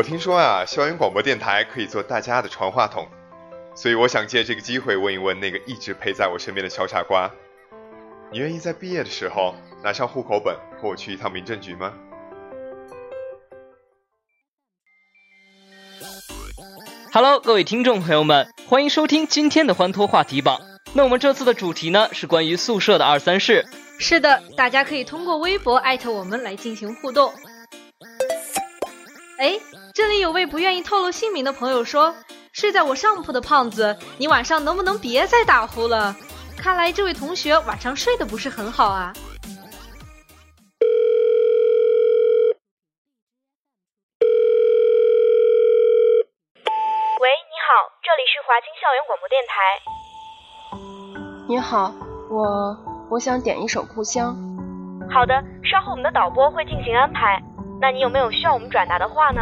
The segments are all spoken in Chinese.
我听说啊，校园广播电台可以做大家的传话筒，所以我想借这个机会问一问那个一直陪在我身边的小傻瓜：你愿意在毕业的时候拿上户口本和我去一趟民政局吗？Hello，各位听众朋友们，欢迎收听今天的欢脱话题榜。那我们这次的主题呢是关于宿舍的二三事。是的，大家可以通过微博艾特我们来进行互动。哎。这里有位不愿意透露姓名的朋友说：“睡在我上铺的胖子，你晚上能不能别再打呼了？看来这位同学晚上睡得不是很好啊。”喂，你好，这里是华清校园广播电台。你好，我我想点一首《故乡》。好的，稍后我们的导播会进行安排。那你有没有需要我们转达的话呢？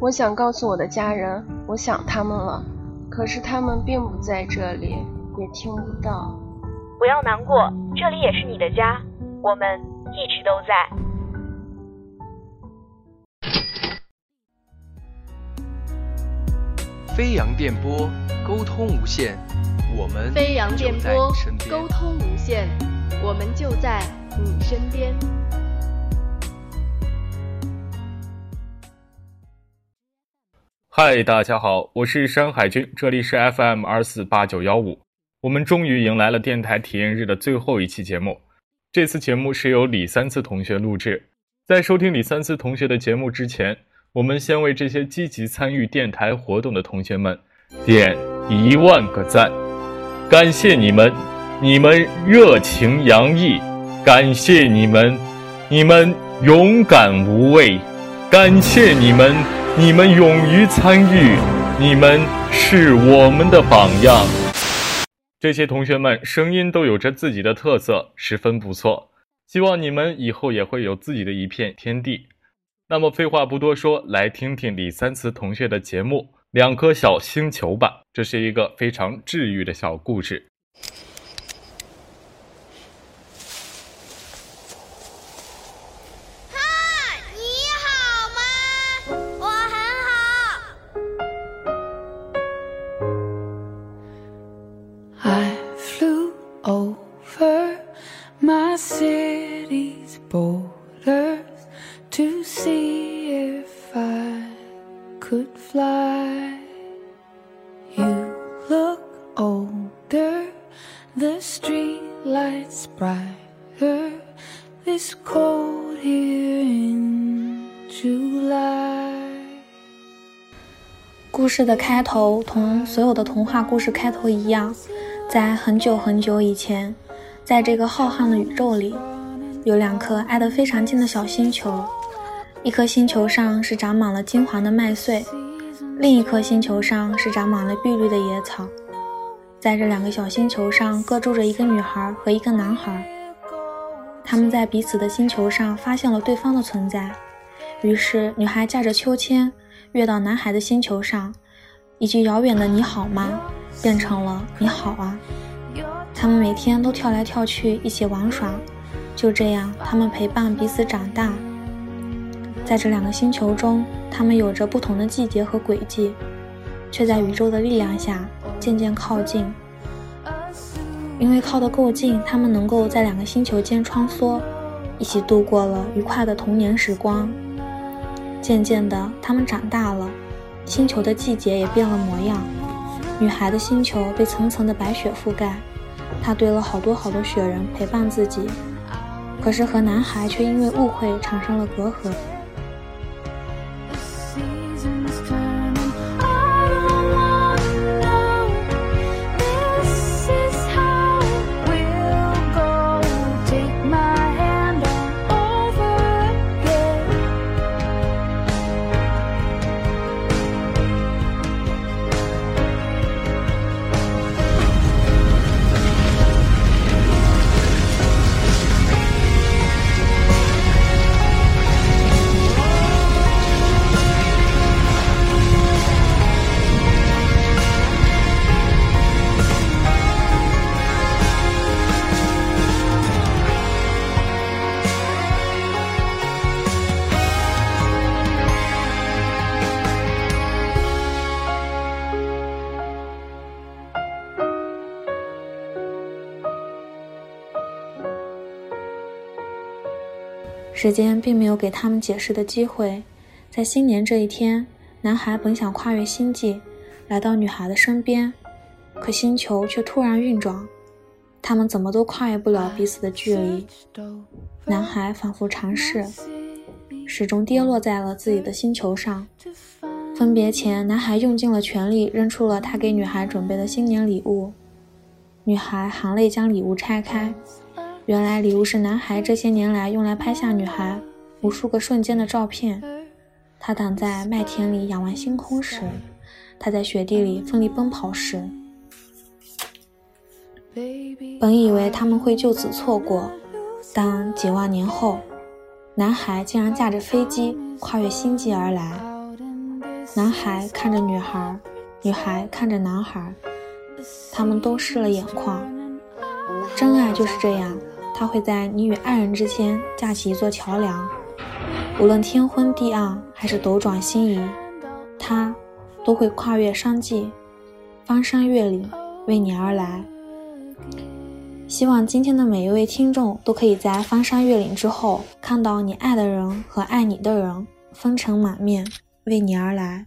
我想告诉我的家人，我想他们了，可是他们并不在这里，也听不到。不要难过，这里也是你的家，我们一直都在。飞扬电波，沟通无限，我们飞扬电波，沟通无限，我们就在你身边。嗨，大家好，我是山海军，这里是 FM 二四八九幺五。我们终于迎来了电台体验日的最后一期节目。这次节目是由李三次同学录制。在收听李三次同学的节目之前，我们先为这些积极参与电台活动的同学们点一万个赞，感谢你们，你们热情洋溢，感谢你们，你们勇敢无畏，感谢你们。你们勇于参与，你们是我们的榜样。这些同学们声音都有着自己的特色，十分不错。希望你们以后也会有自己的一片天地。那么废话不多说，来听听李三慈同学的节目《两颗小星球》吧。这是一个非常治愈的小故事。See if i could fly. You look older the streetlights brighter. This cold herein to lie 故事的开头同所有的童话故事开头一样在很久很久以前在这个浩瀚的宇宙里有两颗挨得非常近的小星球。一颗星球上是长满了金黄的麦穗，另一颗星球上是长满了碧绿的野草。在这两个小星球上，各住着一个女孩和一个男孩。他们在彼此的星球上发现了对方的存在，于是女孩驾着秋千跃到男孩的星球上，一句遥远的“你好吗”变成了“你好啊”。他们每天都跳来跳去，一起玩耍，就这样，他们陪伴彼此长大。在这两个星球中，他们有着不同的季节和轨迹，却在宇宙的力量下渐渐靠近。因为靠得够近，他们能够在两个星球间穿梭，一起度过了愉快的童年时光。渐渐的，他们长大了，星球的季节也变了模样。女孩的星球被层层的白雪覆盖，她堆了好多好多雪人陪伴自己，可是和男孩却因为误会产生了隔阂。时间并没有给他们解释的机会。在新年这一天，男孩本想跨越星际，来到女孩的身边，可星球却突然运转，他们怎么都跨越不了彼此的距离。男孩反复尝试，始终跌落在了自己的星球上。分别前，男孩用尽了全力扔出了他给女孩准备的新年礼物。女孩含泪将礼物拆开，原来礼物是男孩这些年来用来拍下女孩无数个瞬间的照片。他躺在麦田里仰望星空时，他在雪地里奋力奔跑时。本以为他们会就此错过，但几万年后，男孩竟然驾着飞机跨越星际而来。男孩看着女孩，女孩看着男孩，他们都湿了眼眶。真爱就是这样，他会在你与爱人之间架起一座桥梁，无论天昏地暗还是斗转星移，他都会跨越山际，翻山越岭，为你而来。希望今天的每一位听众都可以在翻山越岭之后，看到你爱的人和爱你的人风尘满面，为你而来。